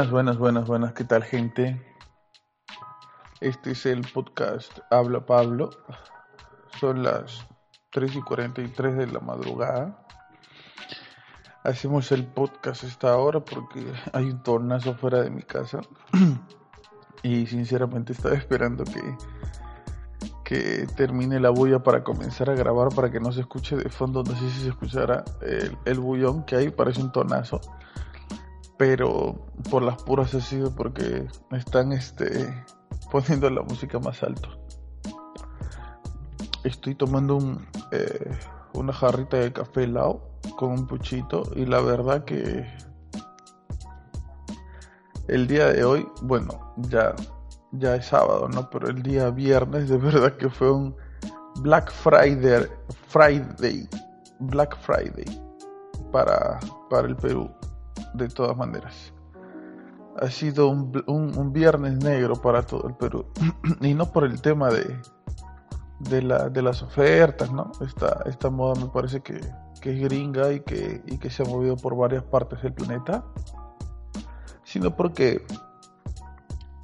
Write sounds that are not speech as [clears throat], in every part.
Buenas, buenas, buenas, buenas. ¿Qué tal, gente? Este es el podcast Habla Pablo. Son las 3 y 43 de la madrugada. Hacemos el podcast esta hora porque hay un tornazo fuera de mi casa. [clears throat] y sinceramente estaba esperando que, que termine la bulla para comenzar a grabar para que no se escuche de fondo. No sé si se escuchará el, el bullón que hay, parece un tonazo pero por las puras ha sido porque están este poniendo la música más alto. Estoy tomando un, eh, una jarrita de café helado con un puchito y la verdad que el día de hoy, bueno, ya ya es sábado, ¿no? Pero el día viernes de verdad que fue un Black Friday, Friday, Black Friday para, para el Perú de todas maneras. Ha sido un, un, viernes negro para todo el Perú. [clears throat] y no por el tema de, de, la, de las ofertas, ¿no? Esta, esta moda me parece que, que es gringa y que, y que se ha movido por varias partes del planeta. Sino porque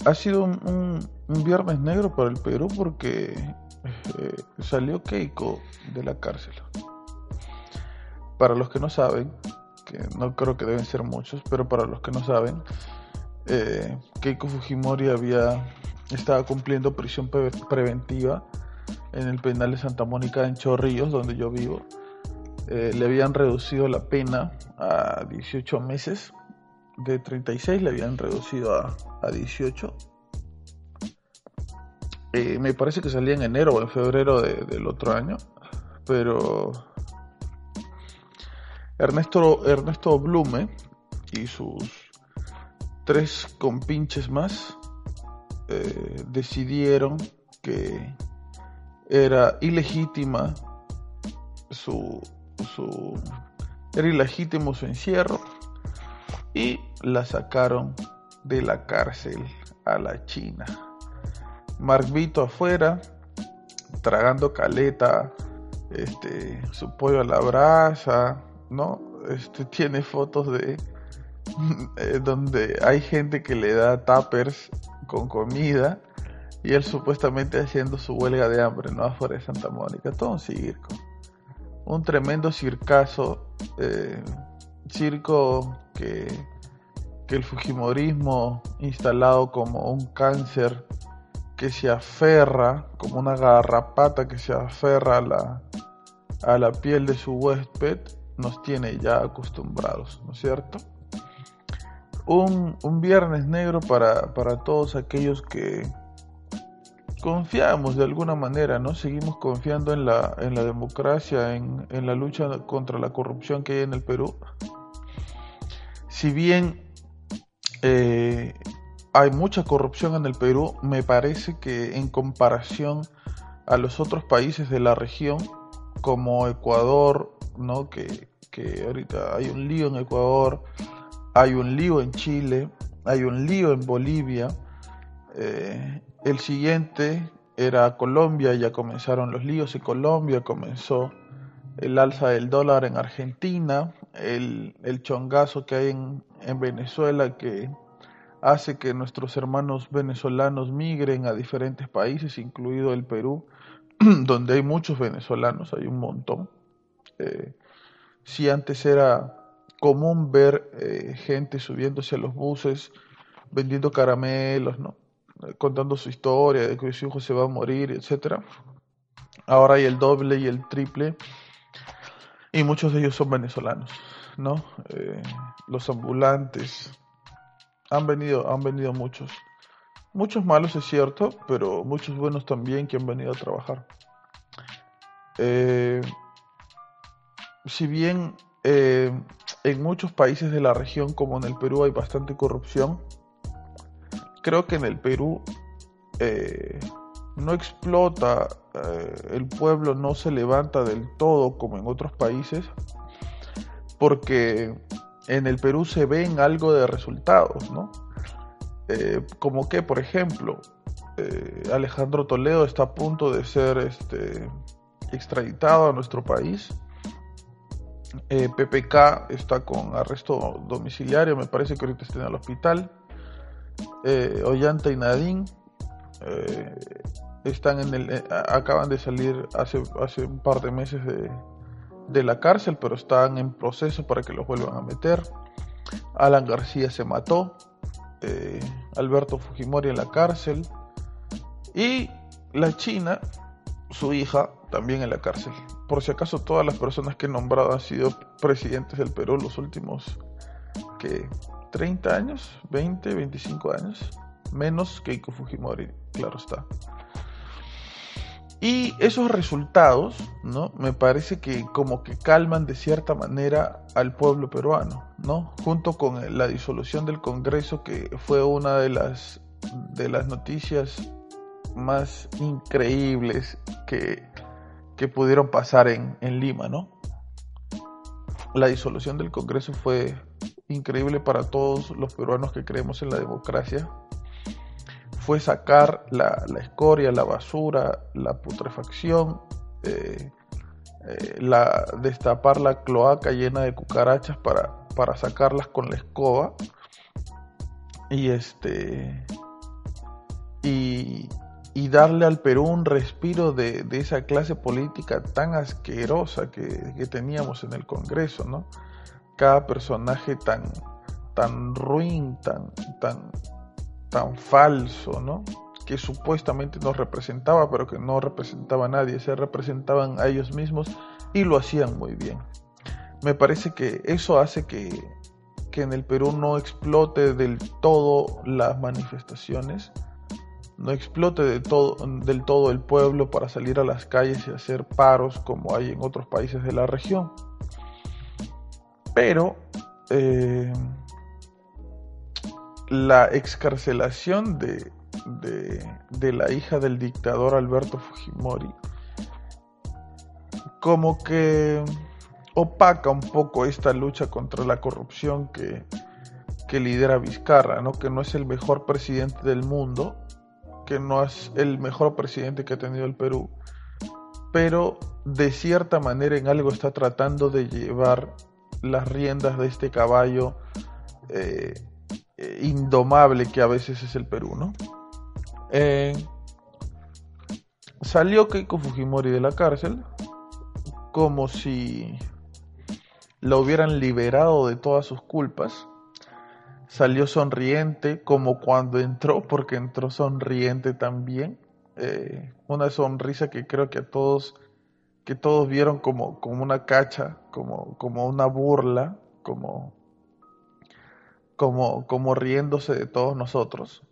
ha sido un viernes negro para el Perú porque eh, salió Keiko de la cárcel. Para los que no saben, que no creo que deben ser muchos, pero para los que no saben, eh, Keiko Fujimori había estaba cumpliendo prisión pre preventiva en el penal de Santa Mónica en Chorrillos, donde yo vivo. Eh, le habían reducido la pena a 18 meses, de 36 le habían reducido a, a 18. Eh, me parece que salía en enero o en febrero de, del otro año, pero Ernesto, Ernesto Blume y sus tres compinches más eh, decidieron que era ilegítima su, su era ilegítimo su encierro y la sacaron de la cárcel a la China. Mark Vito afuera, tragando caleta, este, su pollo a la brasa, ¿no? Este tiene fotos de [laughs] eh, donde hay gente que le da tuppers con comida y él supuestamente haciendo su huelga de hambre, ¿no? Afuera de Santa Mónica, todo un circo. Un tremendo circazo, eh, circo que, que el Fujimorismo instalado como un cáncer que se aferra, como una garrapata que se aferra a la, a la piel de su huésped, nos tiene ya acostumbrados, ¿no es cierto? Un, un viernes negro para, para, todos aquellos que confiamos de alguna manera, ¿no? Seguimos confiando en la, en la democracia, en, en la lucha contra la corrupción que hay en el Perú. Si bien eh, hay mucha corrupción en el Perú, me parece que en comparación a los otros países de la región, como Ecuador, ¿no? Que, que ahorita hay un lío en Ecuador, hay un lío en Chile, hay un lío en Bolivia. Eh, el siguiente era Colombia, ya comenzaron los líos en Colombia, comenzó el alza del dólar en Argentina, el, el chongazo que hay en, en Venezuela que hace que nuestros hermanos venezolanos migren a diferentes países, incluido el Perú, [clears throat] donde hay muchos venezolanos, hay un montón. Eh, si antes era común ver eh, gente subiéndose a los buses, vendiendo caramelos, ¿no? contando su historia de que su hijo se va a morir, etcétera. Ahora hay el doble y el triple. y muchos de ellos son venezolanos, ¿no? Eh, los ambulantes han venido, han venido muchos, muchos malos es cierto, pero muchos buenos también que han venido a trabajar. Eh, si bien eh, en muchos países de la región, como en el Perú, hay bastante corrupción, creo que en el Perú eh, no explota, eh, el pueblo no se levanta del todo como en otros países, porque en el Perú se ven algo de resultados, ¿no? Como que, por ejemplo, Alejandro Toledo está a punto de ser este, extraditado a nuestro país. PPK está con arresto domiciliario, me parece que ahorita está en el hospital. Ollanta y Nadine eh, están en el, eh, acaban de salir hace, hace un par de meses de, de la cárcel, pero están en proceso para que los vuelvan a meter. Alan García se mató, eh, Alberto Fujimori en la cárcel y la China, su hija, también en la cárcel. Por si acaso todas las personas que he nombrado han sido presidentes del Perú los últimos que 30 años, 20, 25 años menos Keiko Fujimori, claro está. Y esos resultados, ¿no? Me parece que como que calman de cierta manera al pueblo peruano, ¿no? Junto con la disolución del Congreso, que fue una de las, de las noticias más increíbles que, que pudieron pasar en, en Lima, ¿no? La disolución del Congreso fue increíble para todos los peruanos que creemos en la democracia, fue sacar la, escoria, la basura, la putrefacción, eh, eh, la, destapar la cloaca llena de cucarachas para, para sacarlas con la escoba y este y, darle al Perú un respiro de, esa clase política tan asquerosa que, teníamos en el Congreso, ¿no? Cada personaje tan, tan ruin, tan, tan, tan falso, ¿no? Que supuestamente nos representaba, pero que no representaba a nadie, se representaban a ellos mismos y lo hacían muy bien. Me parece que eso hace que, que en el Perú no explote del todo las manifestaciones, no explote de todo, del todo el pueblo para salir a las calles y hacer paros como hay en otros países de la región. Pero eh, la excarcelación de, la hija del dictador Alberto Fujimori como que opaca un poco esta lucha contra la corrupción que, que lidera Vizcarra, ¿no? que no es el mejor presidente del mundo, que no es el mejor presidente que ha tenido el Perú, pero de cierta manera en algo está tratando de llevar las riendas de este caballo eh, eh, indomable que a veces es el Perú, ¿no? Eh, salió Keiko Fujimori de la cárcel como si la hubieran liberado de todas sus culpas. Salió sonriente como cuando entró, porque entró sonriente también. Eh, una sonrisa que creo que a todos, que todos vieron como, como una cacha, como, como una burla, como como, como riéndose de todos nosotros.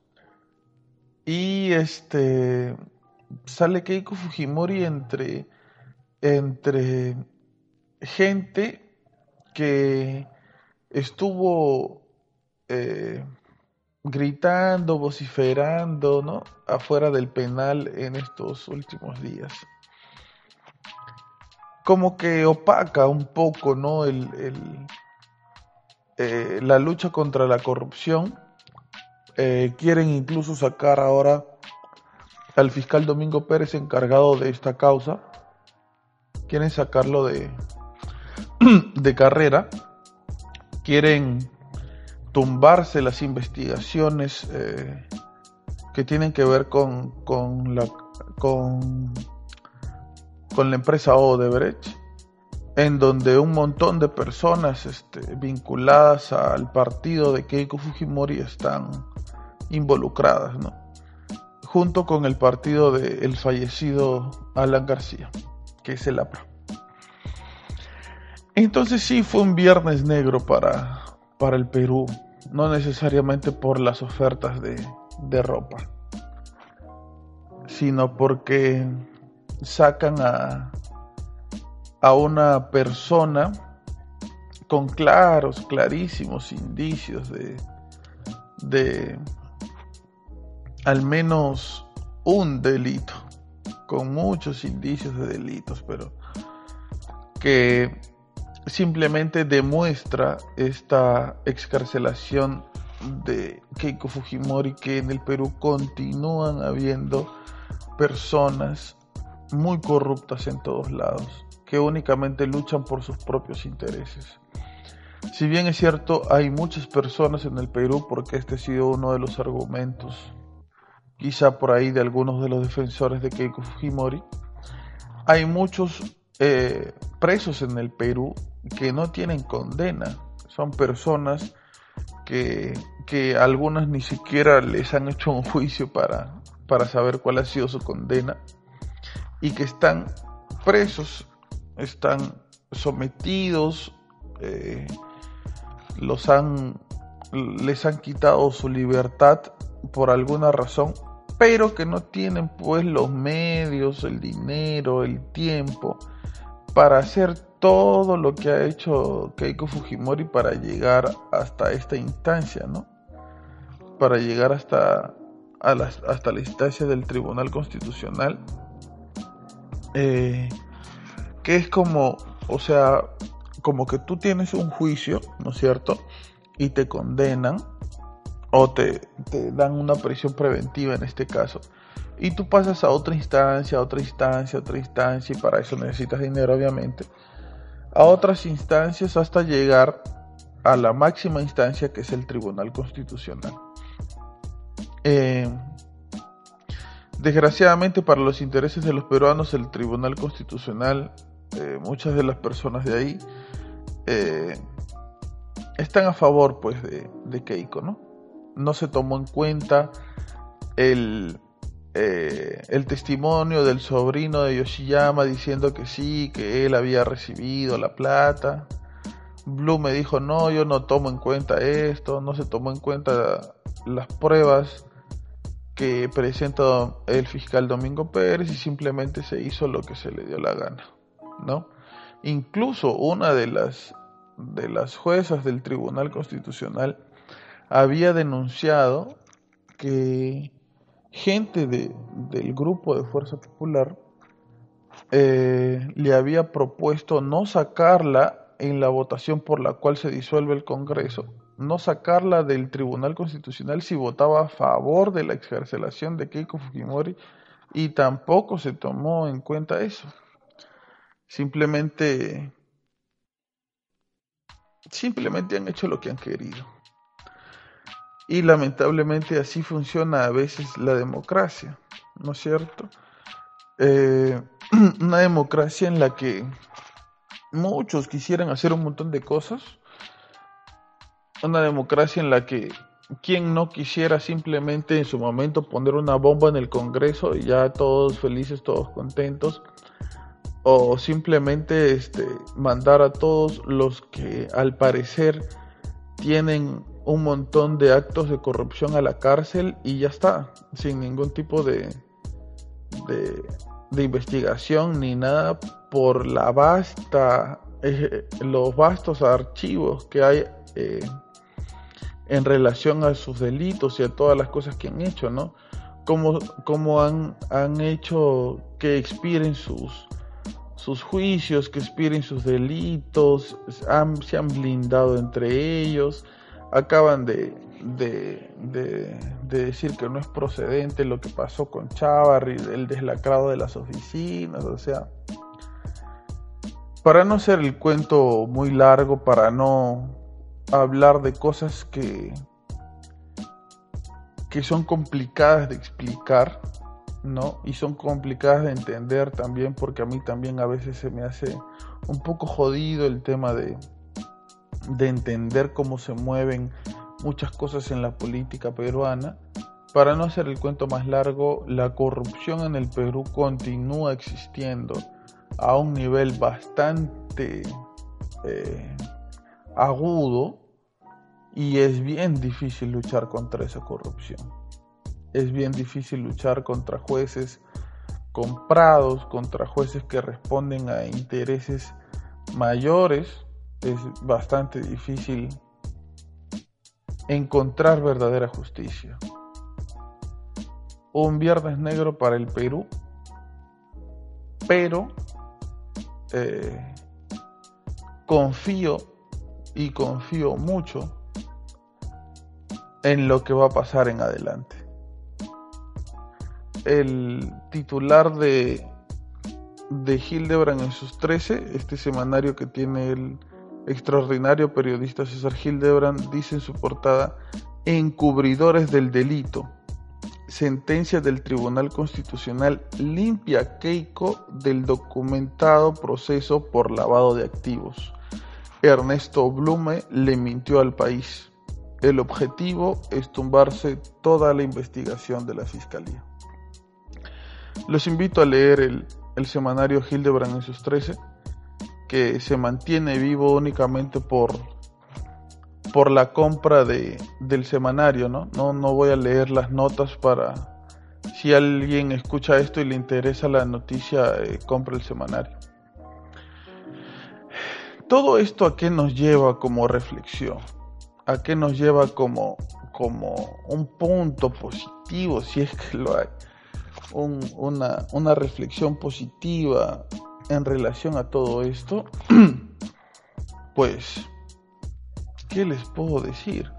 Y este sale Keiko Fujimori entre, entre gente que estuvo eh, gritando, vociferando, ¿no? Afuera del penal en estos últimos días. Como que opaca un poco, ¿no? el, eh, la lucha contra la corrupción. Eh, quieren incluso sacar ahora al fiscal Domingo Pérez encargado de esta causa. Quieren sacarlo de, [clears throat] de carrera. Quieren tumbarse las investigaciones eh, que tienen que ver con, con, la, con, con la empresa Odebrecht en donde un montón de personas este, vinculadas al partido de Keiko Fujimori están involucradas, ¿no? junto con el partido del fallecido Alan García, que es el APRA. Entonces sí fue un viernes negro para, para el Perú, no necesariamente por las ofertas de, de ropa, sino porque sacan a, a una persona con claros, clarísimos indicios de, de al menos un delito, con muchos indicios de delitos, pero que simplemente demuestra esta excarcelación de Keiko Fujimori que en el Perú continúan habiendo personas muy corruptas en todos lados, que únicamente luchan por sus propios intereses. Si bien es cierto, hay muchas personas en el Perú, porque este ha sido uno de los argumentos, quizá por ahí de algunos de los defensores de Keiko Fujimori, hay muchos eh, presos en el Perú que no tienen condena. Son personas que, que algunas ni siquiera les han hecho un juicio para, para saber cuál ha sido su condena y que están presos, están sometidos, eh, los han, les han quitado su libertad por alguna razón, pero que no tienen pues los medios, el dinero, el tiempo para hacer todo lo que ha hecho Keiko Fujimori para llegar hasta esta instancia, ¿no? Para llegar hasta, hasta la instancia del Tribunal Constitucional, eh, que es como, o sea, como que tú tienes un juicio, ¿no es cierto? Y te condenan o te dan una prisión preventiva en este caso. Y tú pasas a otra instancia, a otra instancia, a otra instancia, y para eso necesitas dinero, obviamente. A otras instancias hasta llegar a la máxima instancia que es el Tribunal Constitucional. Eh, desgraciadamente para los intereses de los peruanos, el Tribunal Constitucional, eh, muchas de las personas de ahí eh, están a favor pues de, de, Keiko, ¿no? No se tomó en cuenta el, eh, el testimonio del sobrino de Yoshiyama diciendo que sí, que él había recibido la plata. Blue me dijo, no, yo no tomo en cuenta esto, no se tomó en cuenta las pruebas que presenta el fiscal Domingo Pérez y simplemente se hizo lo que se le dio la gana, ¿no? Incluso una de las, de las juezas del Tribunal Constitucional había denunciado que gente de, del grupo de Fuerza Popular eh, le había propuesto no sacarla en la votación por la cual se disuelve el Congreso, no sacarla del Tribunal Constitucional si votaba a favor de la excarcelación de Keiko Fujimori y tampoco se tomó en cuenta eso simplemente simplemente han hecho lo que han querido. Y lamentablemente así funciona a veces la democracia, ¿no es cierto? Eh, [clears throat] una democracia en la que muchos quisieran hacer un montón de cosas. Una democracia en la que quien no quisiera simplemente en su momento poner una bomba en el Congreso y ya todos felices, todos contentos o simplemente este, mandar a todos los que al parecer tienen un montón de actos de corrupción a la cárcel y ya está, sin ningún tipo de, de, investigación ni nada por la vasta, los vastos archivos que hay eh, en relación a sus delitos y a todas las cosas que han hecho, ¿no? Cómo, cómo han, han hecho que expiren sus, sus juicios, que expiren sus delitos, se han blindado entre ellos, acaban de, de, decir que no es procedente lo que pasó con Chavarri, el deslacrado de las oficinas, o sea, para no ser el cuento muy largo, para no hablar de cosas que, que son complicadas de explicar, ¿no? Y son complicadas de entender también porque a mí también a veces se me hace un poco jodido el tema de, de entender cómo se mueven muchas cosas en la política peruana. Para no hacer el cuento más largo, la corrupción en el Perú continúa existiendo a un nivel bastante eh, agudo y es bien difícil luchar contra esa corrupción. Es bien difícil luchar contra jueces comprados, contra jueces que responden a intereses mayores. Es bastante difícil encontrar verdadera justicia. Un viernes negro para el Perú, pero eh, confío y confío mucho en lo que va a pasar en adelante. El titular de, de Hildebrand en sus 13, este semanario que tiene el extraordinario periodista César Hildebrand, dice en su portada, encubridores del delito. Sentencia del Tribunal Constitucional limpia Keiko del documentado proceso por lavado de activos. Ernesto Blume le mintió al país. El objetivo es tumbarse toda la investigación de la Fiscalía. Los invito a leer el, semanario Hildebrand en sus 13, se mantiene vivo únicamente por, por la compra de, del semanario, ¿no? ¿no? No voy a leer las notas para, si alguien escucha esto y le interesa la noticia, eh, compra el semanario. Todo esto a qué nos lleva como reflexión a qué nos lleva como, como un punto positivo, si es que lo hay, una, una reflexión positiva en relación a todo esto, [clears throat] pues, ¿qué les puedo decir?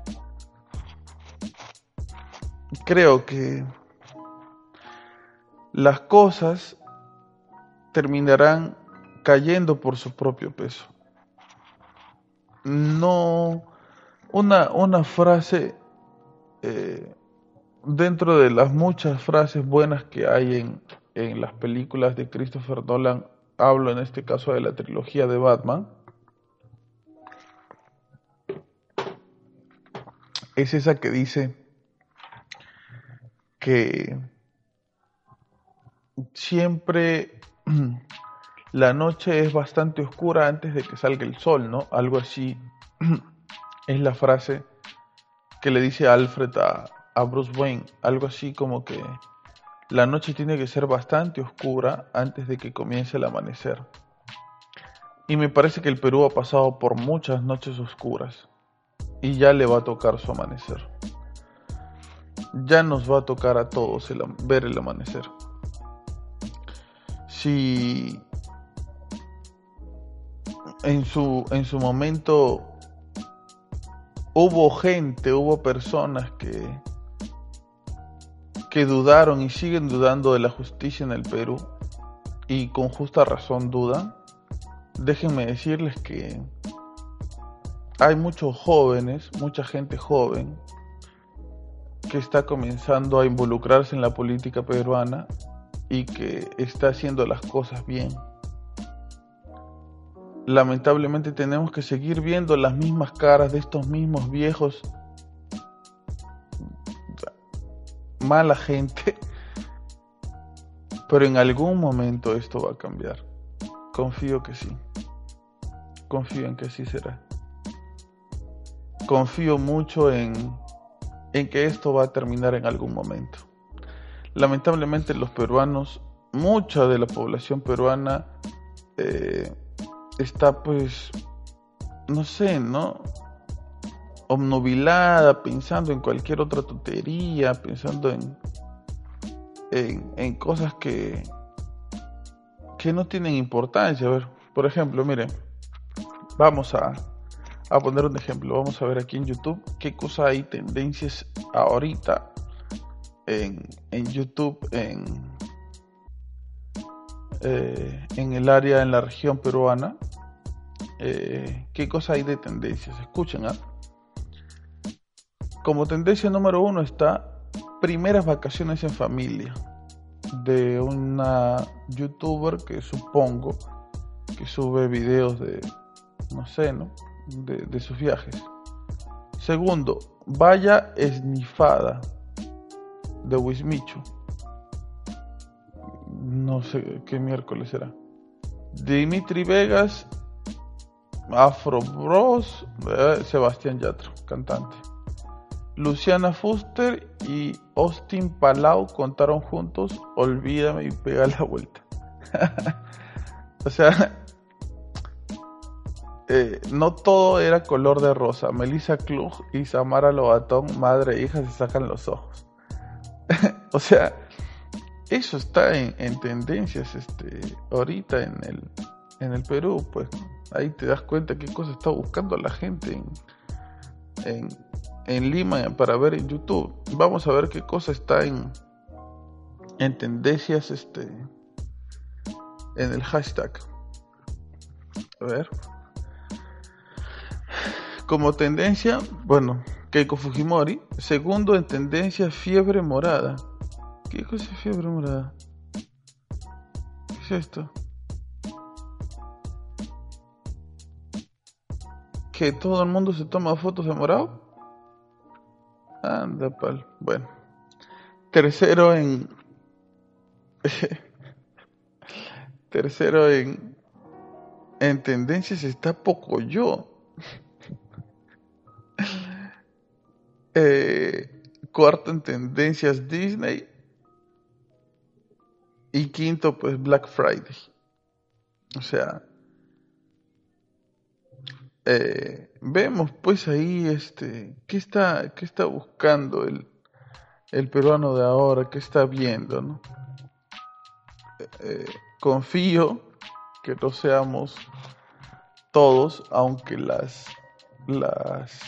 Creo que las cosas terminarán cayendo por su propio peso. No una, una frase eh, dentro de las muchas frases buenas que hay en, en las películas de Christopher Nolan, hablo en este caso de la trilogía de Batman, es esa que dice que siempre [clears throat] la noche es bastante oscura antes de que salga el sol, ¿no? Algo así [clears throat] es la frase que le dice Alfred a, a Bruce Wayne, algo así como que la noche tiene que ser bastante oscura antes de que comience el amanecer. Y me parece que el Perú ha pasado por muchas noches oscuras y ya le va a tocar su amanecer. Ya nos va a tocar a todos ver el amanecer. Si en su, en su momento hubo gente, hubo personas que, que dudaron y siguen dudando de la justicia en el Perú y con justa razón dudan. Déjenme decirles que hay muchos jóvenes, mucha gente joven que está comenzando a involucrarse en la política peruana y que está haciendo las cosas bien lamentablemente tenemos que seguir viendo las mismas caras de estos mismos viejos mala gente pero en algún momento esto va a cambiar. Confío que sí. Confío en que así será. Confío mucho en en que esto va a terminar en algún momento. Lamentablemente los peruanos mucha de la población peruana eh, está pues, no sé, ¿no? Obnubilada, pensando en cualquier otra tontería, pensando en, en, cosas que, que no tienen importancia. A ver, por ejemplo, miren, vamos a, a poner un ejemplo. Vamos a ver aquí en YouTube qué cosa hay tendencias ahorita en, en YouTube, en, eh, en el área, en la región peruana, eh, qué cosa hay de tendencias. Escuchen, ¿ah? Como tendencia número uno está primeras vacaciones en familia de una youtuber que supongo que sube videos de, no sé, ¿no? De, sus viajes. Segundo, vaya esnifada de Wismichu no sé qué miércoles será. Dimitri Vegas Afro Bros, eh, Sebastián Yatra, cantante. Luciana Fuster y Austin Palau contaron juntos Olvídame y pega la vuelta. [laughs] o sea, eh, no todo era color de rosa. Melissa Klug y Samara Lobatón, madre e hija, se sacan los ojos. [laughs] o sea, eso está en, tendencias este, ahorita en el, en el Perú, pues ahí te das cuenta qué cosa está buscando la gente en, en, Lima para ver en YouTube. Vamos a ver qué cosa está en, en tendencias este, en el hashtag. A ver. Como tendencia, bueno, Keiko Fujimori. Segundo en tendencia, fiebre morada. ¿Qué cosa es fiebre morada? ¿Qué es esto? ¿Que todo el mundo se toma fotos de morado? Anda, pal. Bueno. Tercero en. [laughs] Tercero en. En tendencias está poco yo. [laughs] eh, cuarto en tendencias Disney. Y quinto, pues Black Friday. O sea, eh, vemos pues ahí este, ¿qué está, qué está buscando el, el peruano de ahora? ¿Qué está viendo? ¿no? Eh, confío que no seamos todos, aunque las, las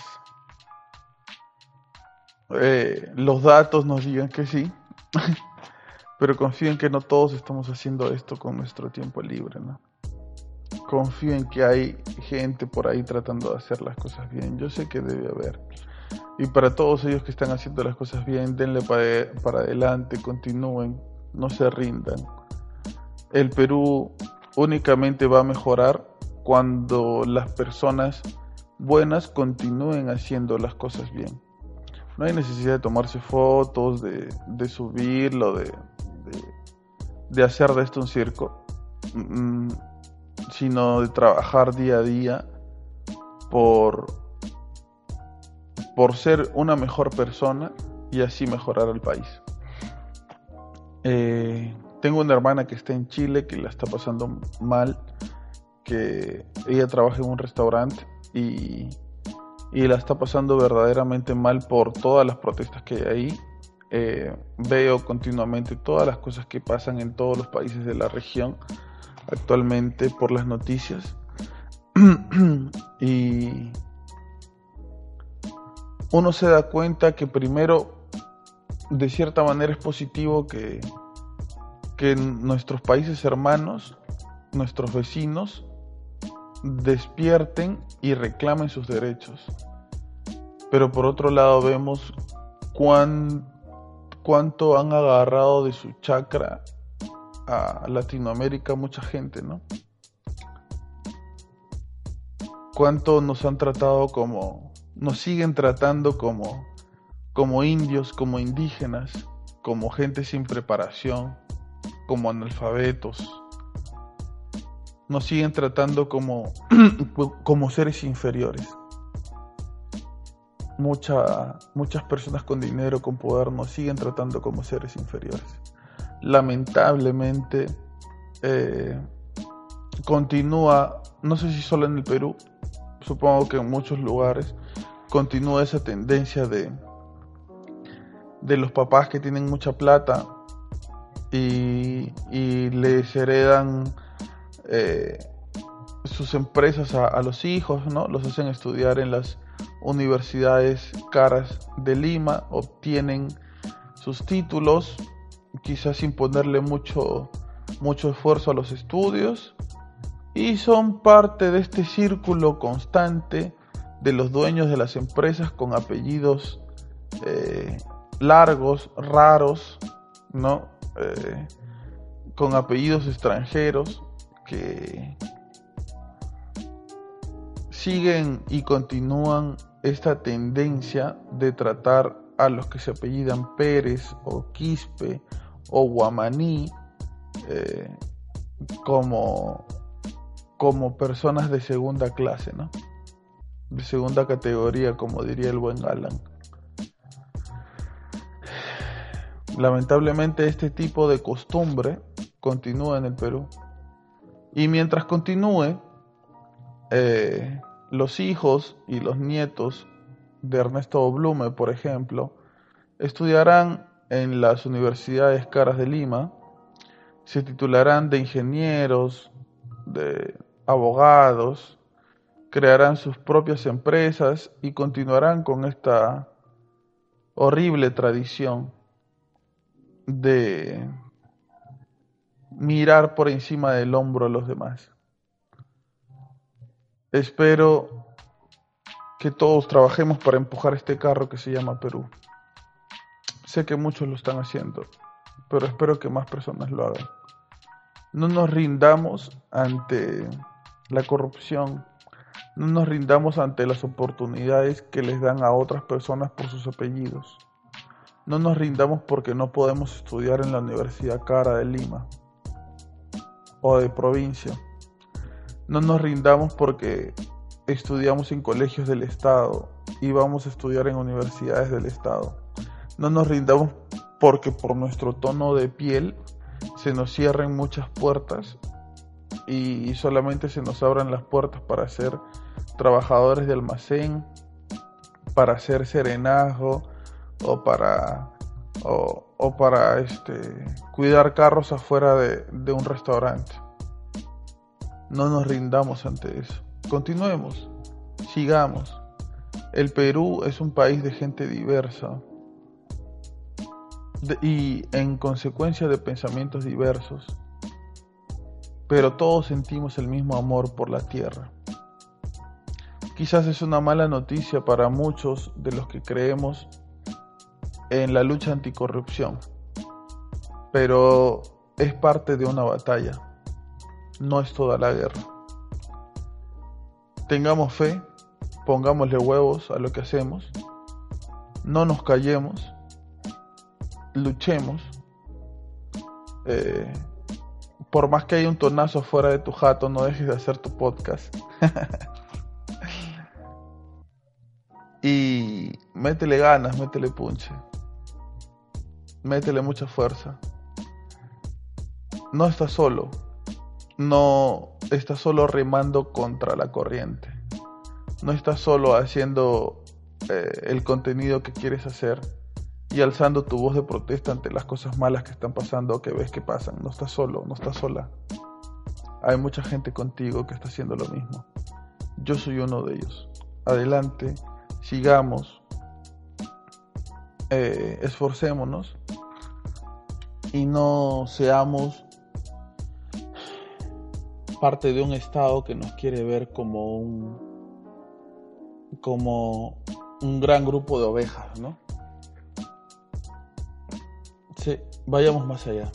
eh, los datos nos digan que sí. [laughs] Pero confío en que no todos estamos haciendo esto con nuestro tiempo libre, ¿no? Confío en que hay gente por ahí tratando de hacer las cosas bien. Yo sé que debe haber. Y para todos ellos que están haciendo las cosas bien, denle para, adelante, continúen, no se rindan. El Perú únicamente va a mejorar cuando las personas buenas continúen haciendo las cosas bien. No hay necesidad de tomarse fotos, de, de subirlo, de, de, hacer de esto un circo, mm, sino de trabajar día a día por, por ser una mejor persona y así mejorar el país. Eh, tengo una hermana que está en Chile que la está pasando mal, que ella trabaja en un restaurante y y la está pasando verdaderamente mal por todas las protestas que hay ahí. Eh, veo continuamente todas las cosas que pasan en todos los países de la región actualmente por las noticias. [clears throat] y uno se da cuenta que primero, de cierta manera es positivo que, que nuestros países hermanos, nuestros vecinos, despierten y reclamen sus derechos. Pero por otro lado vemos cuán, cuánto han agarrado de su chakra a Latinoamérica mucha gente, ¿no? Cuánto nos han tratado como, nos siguen tratando como, como indios, como indígenas, como gente sin preparación, como analfabetos, nos siguen tratando como, [clears throat] como seres inferiores. Mucha, muchas personas con dinero, con poder, nos siguen tratando como seres inferiores. Lamentablemente, eh, continúa, no sé si solo en el Perú, supongo que en muchos lugares, continúa esa tendencia de, de los papás que tienen mucha plata y, les heredan eh, sus empresas a, los hijos, ¿no? Los hacen estudiar en las universidades caras de Lima, obtienen sus títulos, quizás sin ponerle mucho, mucho esfuerzo a los estudios, y son parte de este círculo constante de los dueños de las empresas con apellidos eh, largos, raros, ¿no? Eh, con apellidos extranjeros, que siguen y continúan esta tendencia de tratar a los que se apellidan Pérez o Quispe o Guamaní eh, como, como personas de segunda clase, ¿no? De segunda categoría, como diría el buen Alan. Lamentablemente este tipo de costumbre continúa en el Perú. Y mientras continúe, eh, los hijos y los nietos de Ernesto Blume, por ejemplo, estudiarán en las universidades caras de Lima, se titularán de ingenieros, de abogados, crearán sus propias empresas y continuarán con esta horrible tradición de mirar por encima del hombro a los demás. Espero que todos trabajemos para empujar este carro que se llama Perú. Sé que muchos lo están haciendo, pero espero que más personas lo hagan. No nos rindamos ante la corrupción, no nos rindamos ante las oportunidades que les dan a otras personas por sus apellidos. No nos rindamos porque no podemos estudiar en la Universidad Cara de Lima o de provincia. No nos rindamos porque estudiamos en colegios del Estado y vamos a estudiar en universidades del Estado. No nos rindamos porque por nuestro tono de piel se nos cierren muchas puertas y solamente se nos abran las puertas para ser trabajadores de almacén, para ser serenazgo, o para o, para este cuidar carros afuera de un restaurante. No nos rindamos ante eso. Continuemos, sigamos. El Perú es un país de gente diversa y en consecuencia de pensamientos diversos, pero todos sentimos el mismo amor por la tierra. Quizás es una mala noticia para muchos de los que creemos en la lucha anticorrupción, pero es parte de una batalla, no es toda la guerra. Tengamos fe, pongámosle huevos a lo que hacemos, no nos callemos, luchemos. Eh, por más que haya un tonazo fuera de tu jato, no dejes de hacer tu podcast. [laughs] y métele ganas, métele punche métele mucha fuerza. No estás solo, no estás solo remando contra la corriente, no estás solo haciendo eh, el contenido que quieres hacer y alzando tu voz de protesta ante las cosas malas que están pasando o que ves que pasan. No estás solo, no estás sola. Hay mucha gente contigo que está haciendo lo mismo. Yo soy uno de ellos. Adelante, sigamos, eh, esforcémonos y no seamos parte de un estado que nos quiere ver como un como un gran grupo de ovejas, ¿no? Vayamos más allá.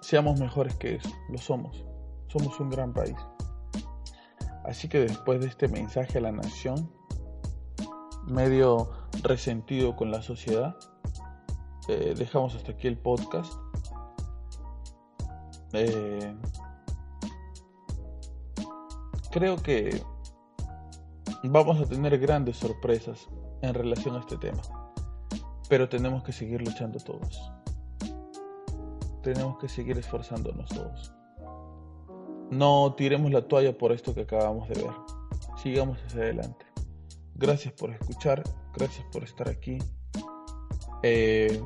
Seamos mejores que eso, lo somos. Somos un gran país. Así que después de este mensaje a la nación, medio resentido con la sociedad, eh, dejamos hasta aquí el podcast. Eh, creo que vamos a tener grandes sorpresas en relación a este tema, pero tenemos que seguir luchando todos. Tenemos que seguir esforzándonos todos. No tiremos la toalla por esto que acabamos de ver. Sigamos hacia adelante. Gracias por escuchar, gracias por estar aquí. Eh,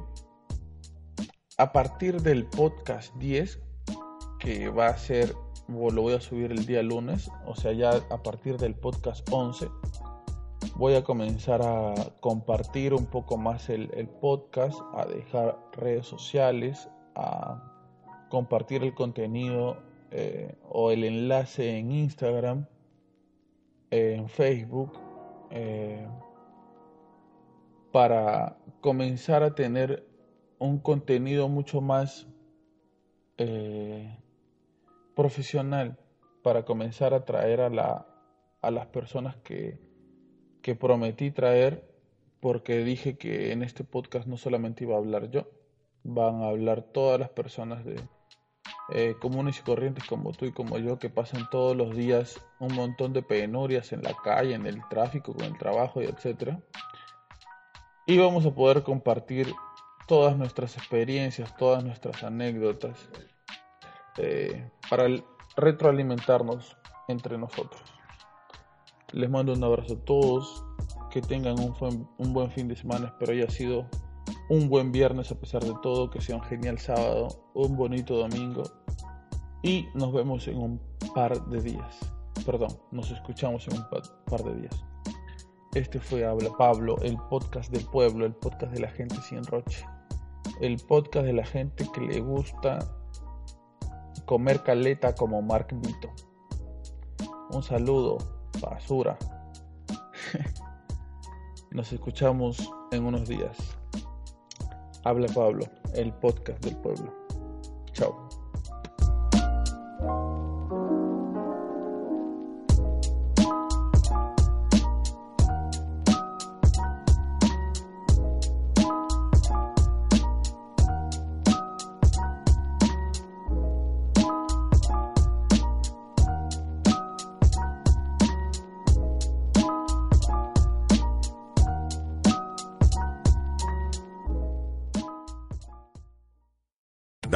a partir del podcast 10, que va a ser, lo voy a subir el día lunes, o sea, ya a partir del podcast 11, voy a comenzar a compartir un poco más el, podcast, a dejar redes sociales, a compartir el contenido eh, o el enlace en Instagram, en Facebook. Eh, para comenzar a tener un contenido mucho más eh, profesional, para comenzar a traer a, la, a las personas que, que prometí traer, porque dije que en este podcast no solamente iba a hablar yo, van a hablar todas las personas de, eh, comunes y corrientes como tú y como yo que pasan todos los días un montón de penurias en la calle, en el tráfico, con el trabajo y etcétera. Y vamos a poder compartir todas nuestras experiencias, todas nuestras anécdotas eh, para retroalimentarnos entre nosotros. Les mando un abrazo a todos, que tengan un, un buen fin de semana, espero haya sido un buen viernes a pesar de todo, que sea un genial sábado, un bonito domingo y nos vemos en un par de días. Perdón, nos escuchamos en un par de días. Este fue Habla Pablo, el podcast del pueblo, el podcast de la gente sin roche, el podcast de la gente que le gusta comer caleta como Mark Vito. Un saludo, basura. Nos escuchamos en unos días. Habla Pablo, el podcast del pueblo. Chao.